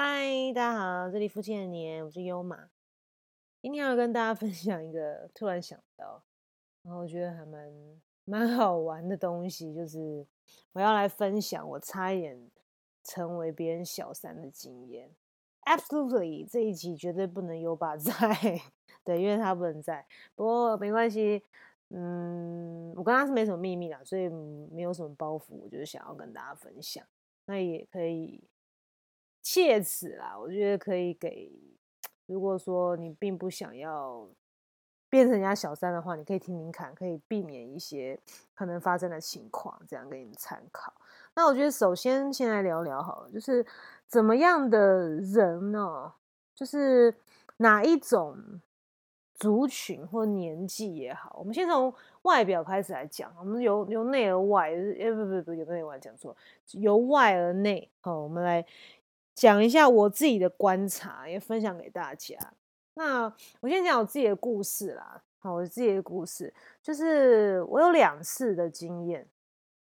嗨，大家好，这里夫妻的年，我是优马。今天要跟大家 分享一个突然想到，然后我觉得还蛮蛮好玩的东西，就是我要来分享我差一点成为别人小三的经验。Absolutely，这一集绝对不能优爸在，对，因为他不能在。不过没关系，嗯，我跟他是没什么秘密啦，所以没有什么包袱，我就是想要跟大家分享。那也可以。借此啦，我觉得可以给，如果说你并不想要变成人家小三的话，你可以听听看，可以避免一些可能发生的情况，这样给你们参考。那我觉得首先先来聊聊好了，就是怎么样的人呢？就是哪一种族群或年纪也好，我们先从外表开始来讲，我们由由内而外，哎不不不，由内而外讲错，由外而内，好，我们来。讲一下我自己的观察，也分享给大家。那我先讲我自己的故事啦。好，我自己的故事就是我有两次的经验，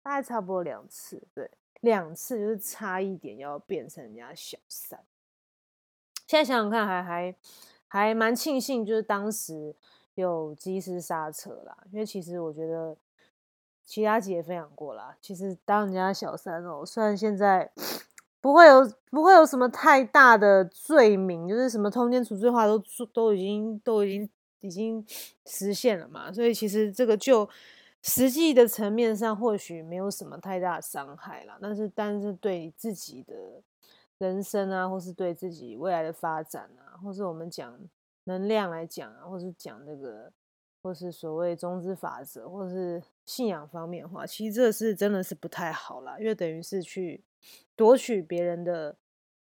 大概差不多两次，对，两次就是差一点要变成人家小三。现在想想看，还还还蛮庆幸，就是当时有及时刹车啦。因为其实我觉得其他姐也分享过啦，其实当人家小三哦，虽然现在。不会有不会有什么太大的罪名，就是什么通奸处罪化都都已经都已经已经实现了嘛，所以其实这个就实际的层面上或许没有什么太大的伤害啦，但是但是对自己的人生啊，或是对自己未来的发展啊，或是我们讲能量来讲啊，或是讲这个或是所谓中之法则，或是信仰方面的话，其实这是真的是不太好啦，因为等于是去。夺取别人的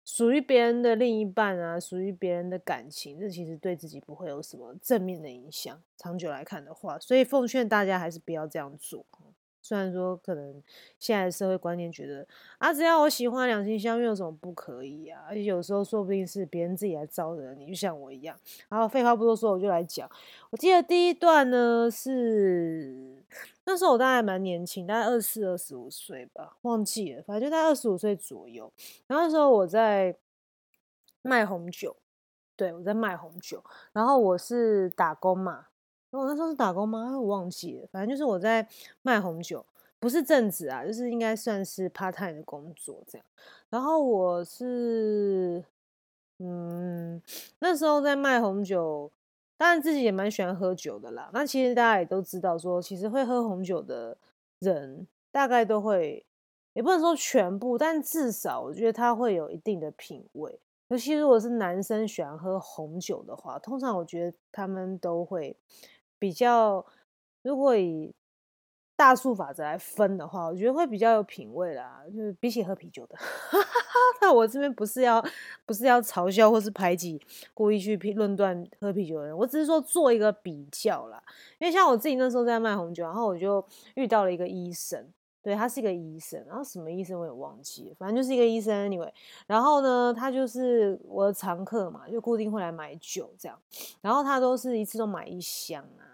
属于别人的另一半啊，属于别人的感情，这其实对自己不会有什么正面的影响。长久来看的话，所以奉劝大家还是不要这样做。虽然说可能现在的社会观念觉得啊，只要我喜欢两情相悦，有什么不可以啊？而且有时候说不定是别人自己来招惹你，就像我一样。然后废话不多说，我就来讲。我记得第一段呢是那时候我大概蛮年轻，大概二四二十五岁吧，忘记了，反正就在二十五岁左右。然后那时候我在卖红酒，对我在卖红酒，然后我是打工嘛。我那时候是打工吗？我忘记了。反正就是我在卖红酒，不是正职啊，就是应该算是 part time 的工作这样。然后我是，嗯，那时候在卖红酒，当然自己也蛮喜欢喝酒的啦。那其实大家也都知道，说其实会喝红酒的人，大概都会，也不能说全部，但至少我觉得他会有一定的品味。尤其如果是男生喜欢喝红酒的话，通常我觉得他们都会。比较，如果以大数法则来分的话，我觉得会比较有品味啦，就是比起喝啤酒的。那我这边不是要不是要嘲笑或是排挤，故意去评论断喝啤酒的人，我只是说做一个比较啦。因为像我自己那时候在卖红酒，然后我就遇到了一个医生，对他是一个医生，然后什么医生我也忘记了，反正就是一个医生。Anyway，然后呢，他就是我的常客嘛，就固定会来买酒这样，然后他都是一次都买一箱啊。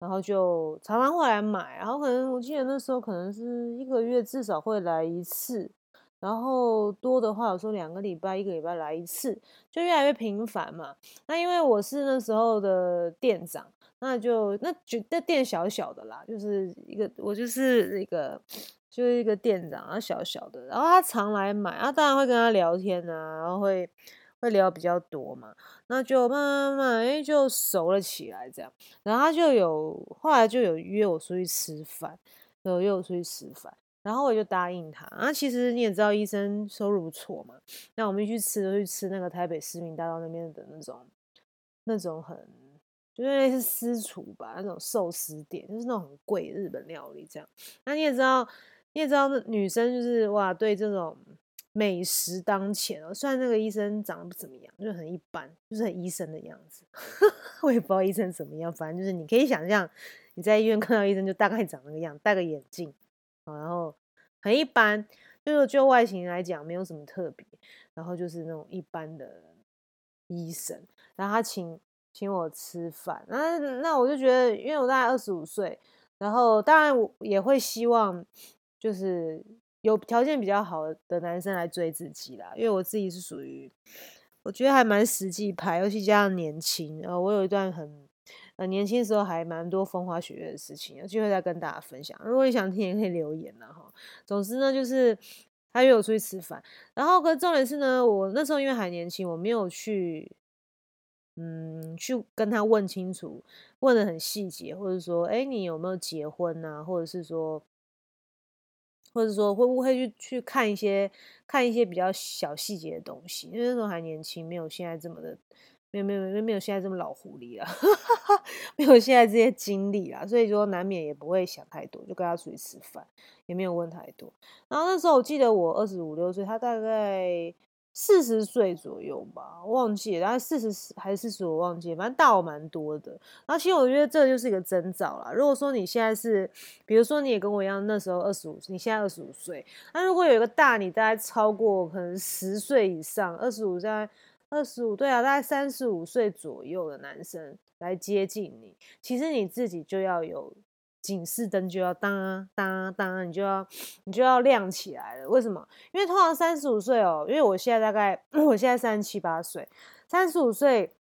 然后就常常会来买，然后可能我记得那时候可能是一个月至少会来一次，然后多的话有时候两个礼拜一个礼拜来一次，就越来越频繁嘛。那因为我是那时候的店长，那就那就那店小小的啦，就是一个我就是一个就是一个店长啊，小小的，然后他常来买，啊当然会跟他聊天啊，然后会。会聊比较多嘛，那就慢慢慢慢哎就熟了起来这样，然后他就有后来就有约我出去吃饭，有约我出去吃饭，然后我就答应他。啊，其实你也知道医生收入不错嘛，那我们去吃就去吃那个台北市民大道那边的那种那种很就是类似私厨吧，那种寿司店，就是那种很贵日本料理这样。那你也知道，你也知道女生就是哇对这种。美食当前哦，虽然那个医生长得不怎么样，就很一般，就是很医生的样子。我也不知道医生怎么样，反正就是你可以想象，你在医院看到医生就大概长那个样，戴个眼镜，然后很一般，就是就外形来讲没有什么特别，然后就是那种一般的医生。然后他请请我吃饭，那那我就觉得，因为我大概二十五岁，然后当然我也会希望就是。有条件比较好的男生来追自己啦。因为我自己是属于我觉得还蛮实际派，尤其加上年轻，呃，我有一段很呃年轻时候还蛮多风花雪月的事情，有机会再跟大家分享。如果你想听，也可以留言啦哈。总之呢，就是他约我出去吃饭，然后可重点是呢，我那时候因为还年轻，我没有去。嗯，去跟他问清楚，问的很细节，或者说，哎，你有没有结婚啊？或者是说，或者说会不会去去看一些看一些比较小细节的东西？因为那时候还年轻，没有现在这么的，没有没有没有没有现在这么老狐狸了，没有现在这些经历啦，所以说难免也不会想太多，就跟他出去吃饭，也没有问太多。然后那时候我记得我二十五六岁，他大概。四十岁左右吧，忘记了，大概四十还是四十，我忘记，反正大我蛮多的。然后其实我觉得这就是一个征兆啦。如果说你现在是，比如说你也跟我一样，那时候二十五，你现在二十五岁，那如果有一个大你大概超过可能十岁以上，二十五在二十五，对啊，大概三十五岁左右的男生来接近你，其实你自己就要有。警示灯就要当当当，你就要你就要亮起来了。为什么？因为通常三十五岁哦，因为我现在大概 我现在三十七八岁，三十五岁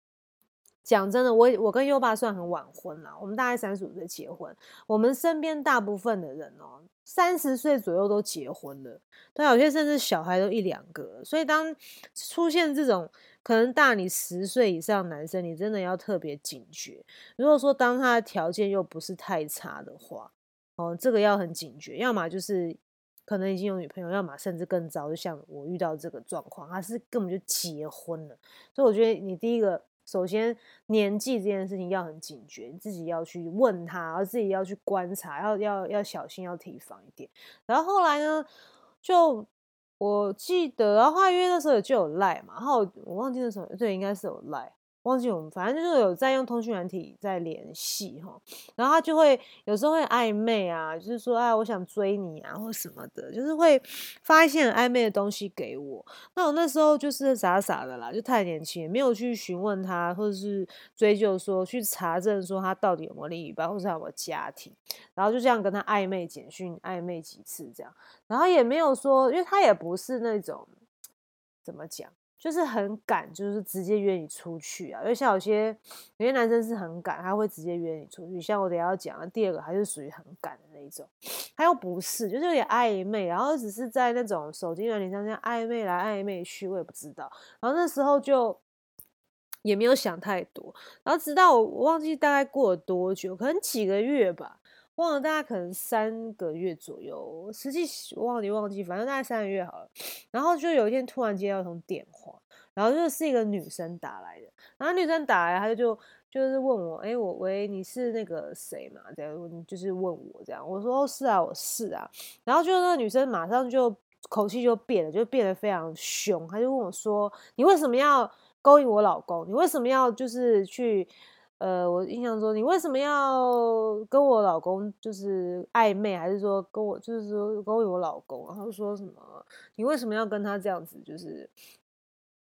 讲真的，我我跟优爸算很晚婚了。我们大概三十五岁结婚，我们身边大部分的人哦，三十岁左右都结婚了，对，有些甚至小孩都一两个。所以当出现这种。可能大你十岁以上男生，你真的要特别警觉。如果说当他的条件又不是太差的话，哦，这个要很警觉。要么就是可能已经有女朋友，要么甚至更糟，就像我遇到这个状况，他是根本就结婚了。所以我觉得你第一个，首先年纪这件事情要很警觉，自己要去问他，然后自己要去观察，要要要小心，要提防一点。然后后来呢，就。我记得，然后因为那时候就有赖嘛，然后我忘记那时候，对，应该是有赖。忘记我们，反正就是有在用通讯软体在联系哈，然后他就会有时候会暧昧啊，就是说哎，我想追你啊，或什么的，就是会发一些很暧昧的东西给我。那我那时候就是傻傻的啦，就太年轻，没有去询问他，或者是追究说去查证说他到底有没有另一半，或者有没有家庭，然后就这样跟他暧昧简讯，暧昧几次这样，然后也没有说，因为他也不是那种怎么讲。就是很赶，就是直接约你出去啊。因为像有些有些男生是很赶，他会直接约你出去。像我等下要讲的第二个，还是属于很赶的那一种。他又不是，就是有点暧昧，然后只是在那种手机软件上这样暧昧来暧昧去，我也不知道。然后那时候就也没有想太多。然后直到我我忘记大概过了多久，可能几个月吧。忘了大概可能三个月左右，实际忘记忘记，反正大概三个月好了。然后就有一天突然接到一通电话，然后就是一个女生打来的。然后女生打来，她就就是问我，哎，我喂，你是那个谁嘛？这样就是问我这样。我说是啊，我是啊。然后就那个女生马上就口气就变了，就变得非常凶。她就问我说，你为什么要勾引我老公？你为什么要就是去？呃，我印象中，你为什么要跟我老公就是暧昧，还是说跟我就是说勾引我老公？然后说什么？你为什么要跟他这样子，就是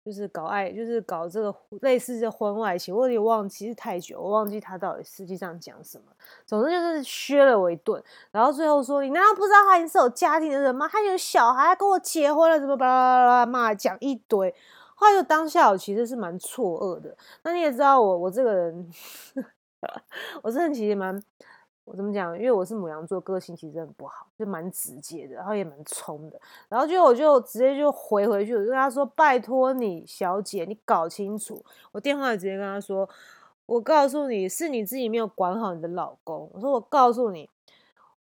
就是搞爱，就是搞这个类似这婚外情？我有点忘记是太久，我忘记他到底实际上讲什么。总之就是削了我一顿，然后最后说：“你难道不知道他已经是有家庭的人吗？他有小孩，跟我结婚了，怎么巴拉巴拉巴拉骂讲一堆。”后来就当下，我其实是蛮错愕的。那你也知道，我我这个人，我这人其实蛮，我怎么讲？因为我是母羊座，个性其实很不好，就蛮直接的，然后也蛮冲的。然后就我就直接就回回去，我就跟他说：“拜托你，小姐，你搞清楚。”我电话直接跟他说：“我告诉你，是你自己没有管好你的老公。”我说：“我告诉你。”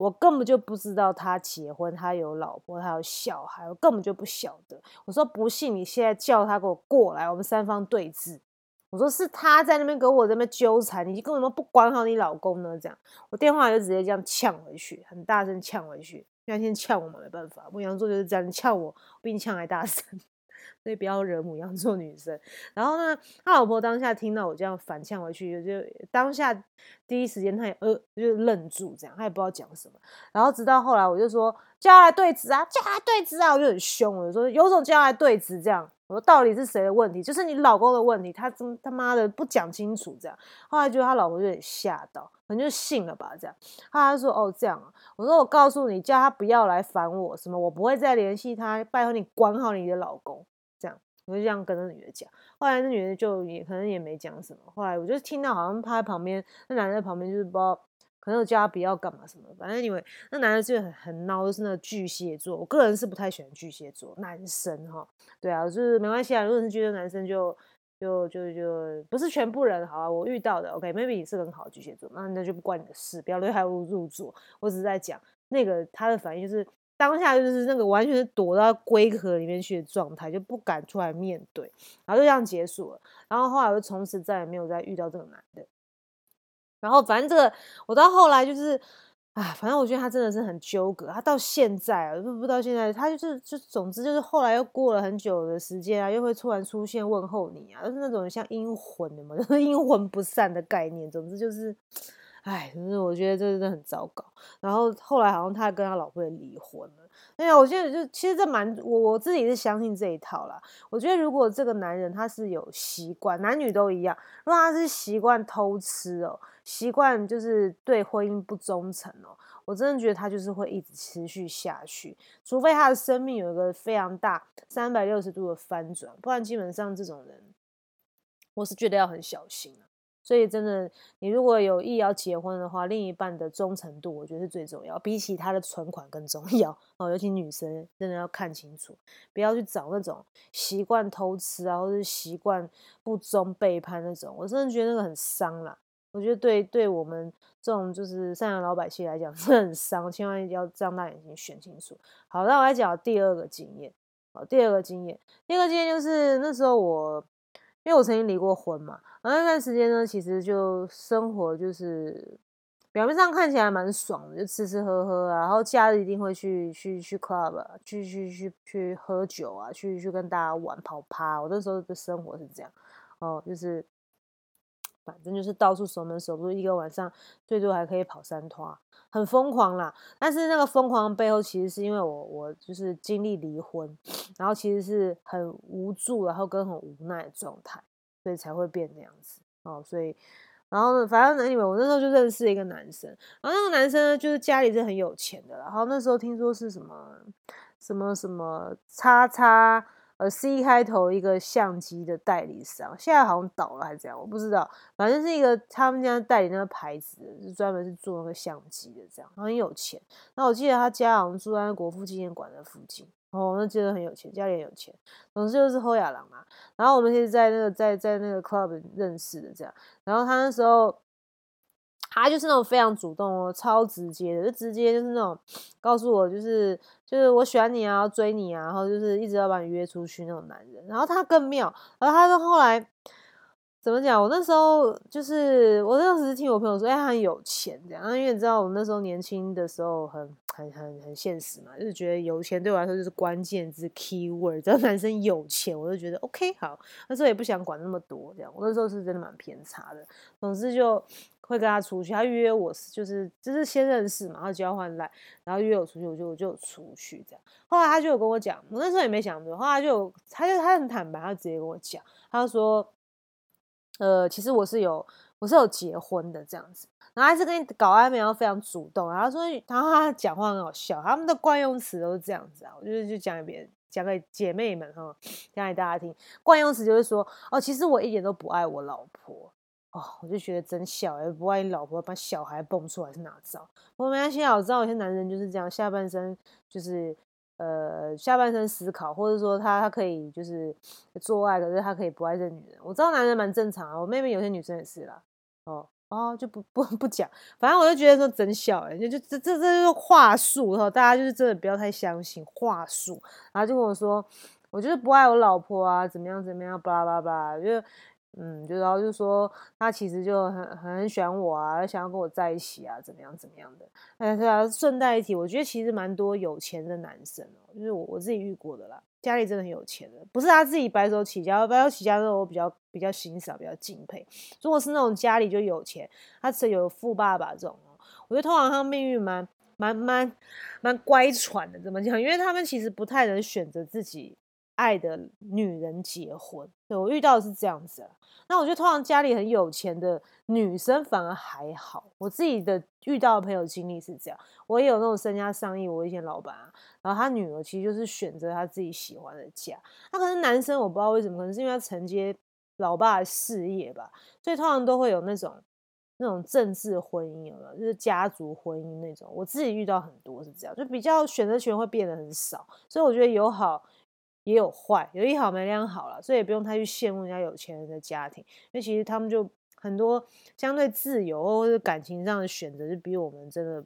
我根本就不知道他结婚，他有老婆，他有小孩，我根本就不晓得。我说不信，你现在叫他给我过来，我们三方对峙。我说是他在那边跟我这边纠缠，你根本都不管好你老公呢。这样，我电话就直接这样呛回去，很大声呛回去。那天呛我嘛，没办法，牧羊座就是这样呛我，比你呛还大声。所以不要惹母羊座女生。然后呢，他老婆当下听到我这样反呛回去，就当下第一时间他也呃就愣住，这样他也不知道讲什么。然后直到后来，我就说叫他来对质啊，叫他对质啊，我就很凶，我就说有种叫他来对质这样。我说到底是谁的问题？就是你老公的问题，他真他妈的不讲清楚这样。后来觉得他老婆有点吓到，可能就信了吧这样。后来他说哦这样啊，我说我告诉你，叫他不要来烦我，什么我不会再联系他，拜托你管好你的老公。我就这样跟那女的讲。后来那女的就也可能也没讲什么。后来我就听到好像他在旁边，那男的在旁边就是不知道。可能叫他不要干嘛什么，反正因为那男的就很很孬，就是那巨蟹座。我个人是不太喜欢巨蟹座男生哈，对啊，就是没关系啊。如果是觉得男生就就就就不是全部人好啊，我遇到的 OK，maybe 你是很好的巨蟹座，那那就不关你的事，不要 对他入入座。我只是在讲那个他的反应，就是当下就是那个完全是躲到龟壳里面去的状态，就不敢出来面对，然后就这样结束了。然后后来我就从此再也没有再遇到这个男的。然后反正这个，我到后来就是，啊，反正我觉得他真的是很纠葛。他到现在啊，不不到现在，他就是就总之就是后来又过了很久的时间啊，又会突然出现问候你啊，就是那种像阴魂的嘛，就 是阴魂不散的概念。总之就是，哎，就是我觉得这真的很糟糕。然后后来好像他跟他老婆也离婚了。哎呀，我觉得就其实这蛮我我自己是相信这一套啦。我觉得如果这个男人他是有习惯，男女都一样，如果他是习惯偷吃哦。习惯就是对婚姻不忠诚哦，我真的觉得他就是会一直持续下去，除非他的生命有一个非常大三百六十度的翻转，不然基本上这种人，我是觉得要很小心啊。所以真的，你如果有意要结婚的话，另一半的忠诚度，我觉得是最重要，比起他的存款更重要 哦。尤其女生真的要看清楚，不要去找那种习惯偷吃啊，或者习惯不忠背叛那种，我真的觉得那个很伤啦。我觉得对对我们这种就是善良老百姓来讲 是很伤，千万要张大眼睛选清楚。好，那我来讲第二个经验。好，第二个经验，第二个经验就是那时候我，因为我曾经离过婚嘛，然后那段时间呢，其实就生活就是表面上看起来蛮爽的，就吃吃喝喝啊，然后假日一定会去去去 club，去去去去喝酒啊，去去跟大家玩跑趴。我那时候的生活是这样，哦，就是。反正就是到处守门守住，一个晚上最多还可以跑三趟，很疯狂啦。但是那个疯狂背后，其实是因为我我就是经历离婚，然后其实是很无助，然后跟很无奈的状态，所以才会变那样子哦。所以，然后呢，反正以为我那时候就认识一个男生，然后那个男生呢，就是家里是很有钱的，然后那时候听说是什么什么什么叉叉。呃，C 开头一个相机的代理商，现在好像倒了还是怎样，我不知道。反正是一个他们家代理那个牌子，是专门是做那个相机的，这样很有钱。那我记得他家好像住在国父纪念馆的附近，哦，那真的很有钱，家里很有钱。总之就是后亚郎嘛。然后我们其实在那个在在那个 club 认识的，这样。然后他那时候。他就是那种非常主动哦，超直接的，就直接就是那种告诉我，就是就是我喜欢你啊，要追你啊，然后就是一直要把你约出去那种男人。然后他更妙，然后他说后来怎么讲？我那时候就是我那时候只是听我朋友说，哎，他很有钱这样。因为你知道我那时候年轻的时候很很很很现实嘛，就是觉得有钱对我来说就是关键字 key word。只要男生有钱，我就觉得 OK 好。那时候也不想管那么多这样。我那时候是真的蛮偏差的，总之就。会跟他出去，他约我就是就是先认识嘛，然后交换来，然后约我出去，我就我就出去这样。后来他就有跟我讲，我那时候也没想多，后来就他就他很坦白，他直接跟我讲，他说，呃，其实我是有我是有结婚的这样子，然后还是跟你搞暧昧，然后非常主动，然后说，然后他讲话很好笑，他们的惯用词都是这样子啊，我就是就讲给别人，讲给姐妹们哈，讲给大家听，惯用词就是说，哦，其实我一点都不爱我老婆。哦，我就觉得真笑哎！不爱你老婆把小孩蹦出来是哪招？我没关系啊，我知道有些男人就是这样，下半身就是呃下半身思考，或者说他他可以就是做爱，可是他可以不爱这女人。我知道男人蛮正常啊，我妹妹有些女生也是啦。哦哦，就不不 不讲，反正我就觉得说真笑哎，就就这这这就是话术哈，大家就是真的不要太相信话术。然后就跟我说，我就是不爱我老婆啊，怎么样怎么样，巴拉巴拉巴拉，就。嗯，就然后就说他其实就很很喜欢我啊，想要跟我在一起啊，怎么样怎么样的？哎，对啊，顺带一提，我觉得其实蛮多有钱的男生哦，就是我我自己遇过的啦，家里真的很有钱的，不是他自己白手起家，白手起家的我比较比较欣赏，比较敬佩。如果是那种家里就有钱，他是有富爸爸这种哦，我觉得通常他命运蛮蛮蛮蛮乖喘的，怎么讲？因为他们其实不太能选择自己爱的女人结婚。对我遇到是这样子。那我觉得通常家里很有钱的女生反而还好。我自己的遇到的朋友经历是这样，我也有那种身家上亿，我以前老板啊，然后他女儿其实就是选择他自己喜欢的家。那可能男生我不知道为什么，可能是因为他承接老爸的事业吧，所以通常都会有那种那种政治婚姻，有没有？就是家族婚姻那种。我自己遇到很多是这样，就比较选择权会变得很少。所以我觉得有好。也有坏，有一好没两好了，所以也不用太去羡慕人家有钱人的家庭，因为其实他们就很多相对自由或者感情上的选择，就比我们真的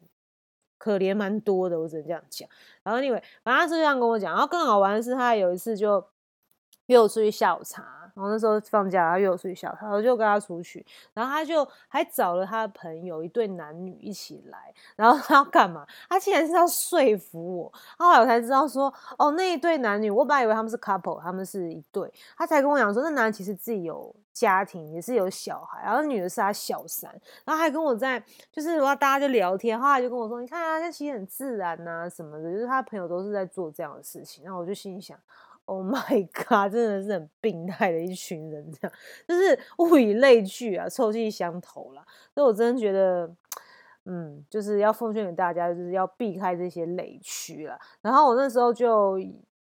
可怜蛮多的，我只能这样讲。然后另外，反正他是这样跟我讲，然后更好玩的是，他有一次就约我出去下午茶。然后那时候放假，他约我出去小他，我就跟他出去。然后他就还找了他的朋友一对男女一起来。然后 他要干嘛？他竟然是要说服我。后来我才知道说，哦，那一对男女，我本来以为他们是 couple，他们是一对。他才跟我讲说，那男的其实自己有家庭，也是有小孩，然后女的是他小三。然后还跟我在，就是然后大家就聊天。后来就跟我说，你看啊，这其实很自然呐，什么的，就是他朋友都是在做这样的事情。然后我就心里想。Oh my god，真的是很病态的一群人，这样就是物以类聚啊，臭气相投啦。所以我真的觉得，嗯，就是要奉劝给大家，就是要避开这些雷区啦。然后我那时候就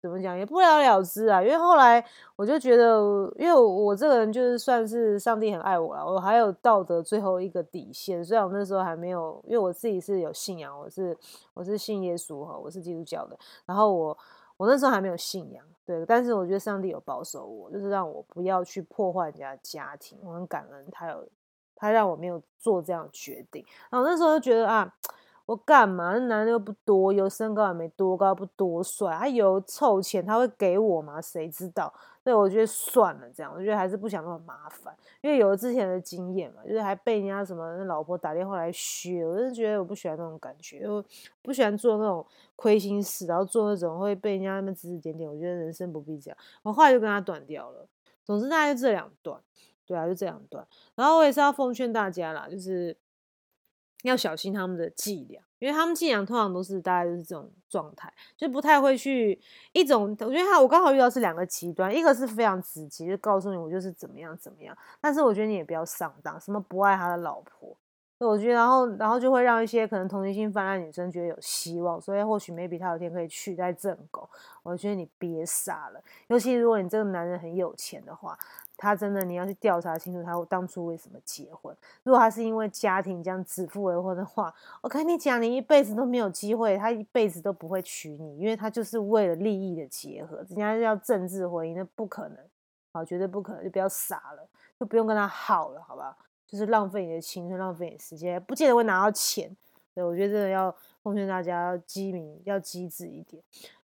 怎么讲，也不了了之啊，因为后来我就觉得，因为我这个人就是算是上帝很爱我了，我还有道德最后一个底线。虽然我那时候还没有，因为我自己是有信仰，我是我是信耶稣哈，我是基督教的。然后我我那时候还没有信仰。对，但是我觉得上帝有保守我，就是让我不要去破坏人家家庭。我很感恩他有，他让我没有做这样决定。然后那时候就觉得啊，我干嘛？那男的又不多，有身高也没多高，不多帅，他有臭钱，他会给我吗？谁知道？对，我觉得算了，这样，我觉得还是不想那么麻烦，因为有了之前的经验嘛，就是还被人家什么老婆打电话来削，我就觉得我不喜欢那种感觉，我不喜欢做那种亏心事，然后做那种会被人家那么指指点点，我觉得人生不必这样，我后来就跟他断掉了。总之大概就这两段，对啊，就这两段。然后我也是要奉劝大家啦，就是要小心他们的伎俩。因为他们伎俩通常都是大概就是这种状态，就不太会去一种。我觉得他我刚好遇到是两个极端，一个是非常直接，就告诉你我就是怎么样怎么样。但是我觉得你也不要上当，什么不爱他的老婆。我觉得然后然后就会让一些可能同情心泛滥女生觉得有希望，所以或许 maybe 他有天可以取代正宫。我觉得你别傻了，尤其如果你这个男人很有钱的话。他真的，你要去调查清楚，他当初为什么结婚。如果他是因为家庭这样指腹为婚的话，我跟你讲，你一辈子都没有机会，他一辈子都不会娶你，因为他就是为了利益的结合，人家要政治婚姻，那不可能，好，绝对不可能，就不要傻了，就不用跟他好了，好吧？就是浪费你的青春，浪费你时间，不见得会拿到钱。对，我觉得真的要奉劝大家要机敏，要机智一点。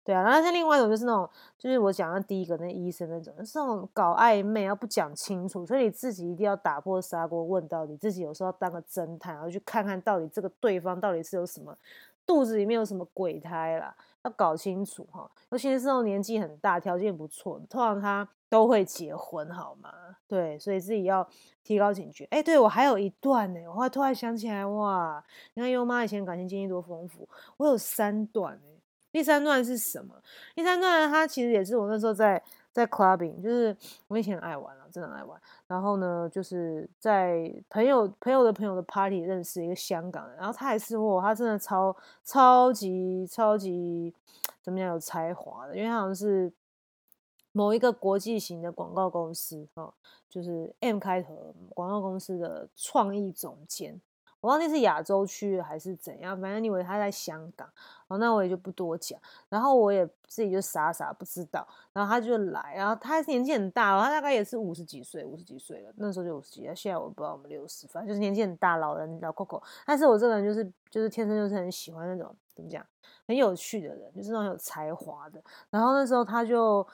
对啊，然后像另外一种就是那种，就是我讲的第一个那医生那种，是那种搞暧昧，要不讲清楚，所以你自己一定要打破砂锅问到底，自己有时候要当个侦探，然后去看看到底这个对方到底是有什么肚子里面有什么鬼胎啦，要搞清楚哈。尤其是这种年纪很大、条件不错的，通常他都会结婚，好吗？对，所以自己要提高警觉。哎，对我还有一段呢，我突然想起来，哇，你看优妈以前感情经历多丰富，我有三段第三段是什么？第三段它其实也是我那时候在在 clubbing，就是我以前很爱玩了，真的爱玩。然后呢，就是在朋友朋友的朋友的 party 认识一个香港人，然后他也是我，他真的超超级超级怎么讲有才华的，因为他好像是某一个国际型的广告公司哦，就是 M 开头广告公司的创意总监。我忘记是亚洲区还是怎样，反正你以为他在香港，哦，那我也就不多讲。然后我也自己就傻傻不知道，然后他就来，然后他年纪很大了，他大概也是五十几岁，五十几岁了，那时候就五十几，现在我不知道我们六十，反正就是年纪很大，老人老 Coco。但是我这个人就是就是天生就是很喜欢那种怎么讲，很有趣的人，就是那种有才华的。然后那时候他就。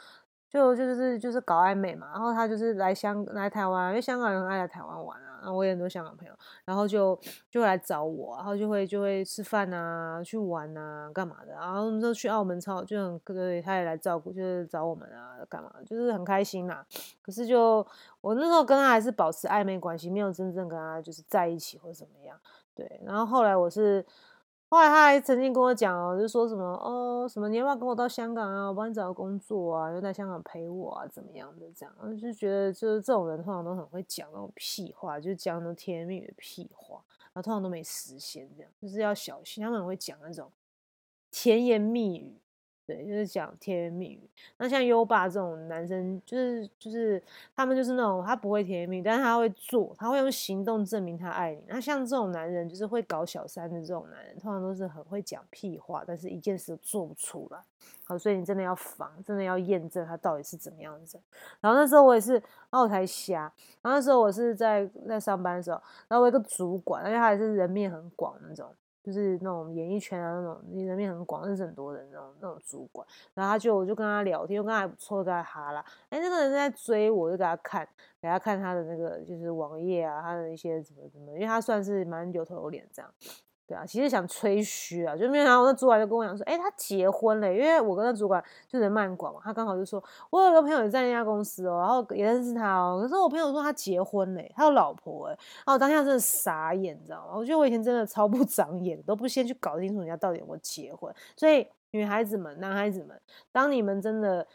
就就是就是搞暧昧嘛，然后他就是来香来台湾，因为香港人爱来台湾玩啊，啊我有很多香港朋友，然后就就来找我，然后就会就会吃饭啊，去玩啊，干嘛的，然后那时候去澳门超就很对，他也来照顾，就是找我们啊，干嘛，就是很开心啦。可是就我那时候跟他还是保持暧昧关系，没有真正跟他就是在一起或者怎么样，对。然后后来我是。后来他还曾经跟我讲哦，就说什么哦，什么你要不要跟我到香港啊，我帮你找个工作啊，又在香港陪我啊，怎么样的这样，就觉得就是这种人通常都很会讲那种屁话，就是讲那种甜言蜜语的屁话，然后通常都没实现，这样就是要小心，他们很会讲那种甜言蜜语。对，就是讲甜言蜜语。那像优爸这种男生，就是就是他们就是那种他不会甜言蜜语，但是他会做，他会用行动证明他爱你。那像这种男人，就是会搞小三的这种男人，通常都是很会讲屁话，但是一件事都做不出来。好，所以你真的要防，真的要验证他到底是怎么样子。然后那时候我也是，然后我才瞎。然后那时候我是在在上班的时候，然后我一个主管，而且他也是人面很广那种。就是那种演艺圈啊，那种人面很广，认识很多人那种那种主管，然后他就我就跟他聊天，我跟他不错，在他哈啦，哎，那个人在追我，就给他看，给他看他的那个就是网页啊，他的一些怎么怎么，因为他算是蛮有头有脸这样。对啊，其实想吹嘘啊，就没有想到那主管就跟我讲说，哎，他结婚了，因为我跟那主管就人脉广嘛，他刚好就说，我有个朋友也在那家公司哦，然后也认识他哦，可是我朋友说他结婚嘞，他有老婆哎，然后我当下真的傻眼，你知道吗？我觉得我以前真的超不长眼，都不先去搞清楚人家到底有没有结婚，所以女孩子们、男孩子们，当你们真的。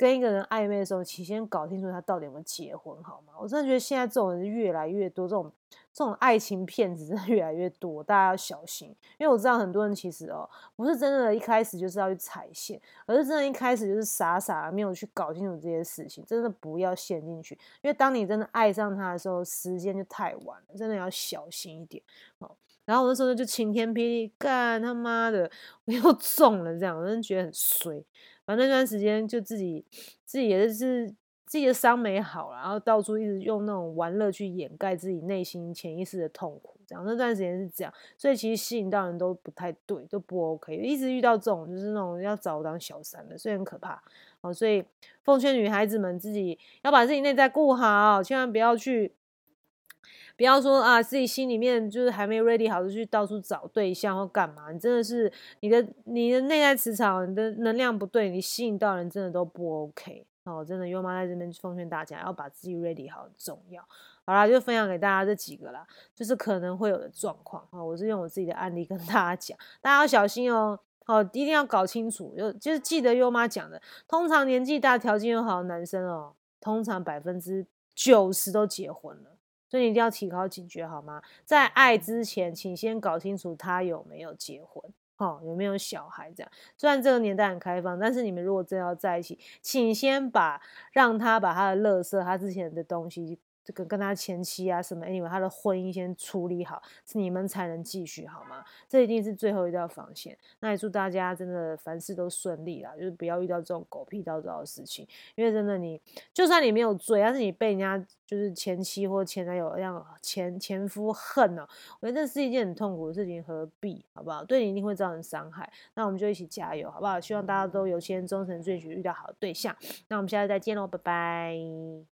跟一个人暧昧的时候，请先搞清楚他到底有没有结婚，好吗？我真的觉得现在这种人越来越多，这种这种爱情骗子真的越来越多，大家要小心。因为我知道很多人其实哦，不是真的一开始就是要去踩线，而是真的一开始就是傻傻的没有去搞清楚这些事情，真的不要陷进去。因为当你真的爱上他的时候，时间就太晚了，真的要小心一点哦。然后我那时候就晴天霹雳，干他妈的，我又中了，这样我真的觉得很衰。反正那段时间就自己自己也是自己的伤没好，然后到处一直用那种玩乐去掩盖自己内心潜意识的痛苦，这样那段时间是这样，所以其实吸引到人都不太对，都不 OK，一直遇到这种就是那种要找我当小三的，所以很可怕。哦，所以奉劝女孩子们自己要把自己内在顾好，千万不要去。不要说啊，自己心里面就是还没 ready 好，就去到处找对象或干嘛。你真的是你的你的内在磁场，你的能量不对，你吸引到人真的都不 OK 哦。真的，优妈在这边奉劝大家，要把自己 ready 好重要。好啦，就分享给大家这几个啦，就是可能会有的状况啊。我是用我自己的案例跟大家讲，大家要小心哦。哦，一定要搞清楚，就就是记得优妈讲的，通常年纪大、条件又好的男生哦，通常百分之九十都结婚了。所以你一定要提高警觉，好吗？在爱之前，请先搞清楚他有没有结婚，哈，有没有小孩。这样，虽然这个年代很开放，但是你们如果真要在一起，请先把让他把他的乐色，他之前的东西。这个跟他前妻啊什么，anyway，他的婚姻先处理好，是你们才能继续好吗？这一定是最后一道防线。那也祝大家真的凡事都顺利啦，就是不要遇到这种狗屁倒灶的事情。因为真的你，就算你没有罪，但是你被人家就是前妻或前男友让前前夫恨呢，我觉得这是一件很痛苦的事情，何必？好不好？对你一定会造成伤害。那我们就一起加油，好不好？希望大家都有钱终成眷属，遇到好的对象。那我们下次再见喽，拜拜。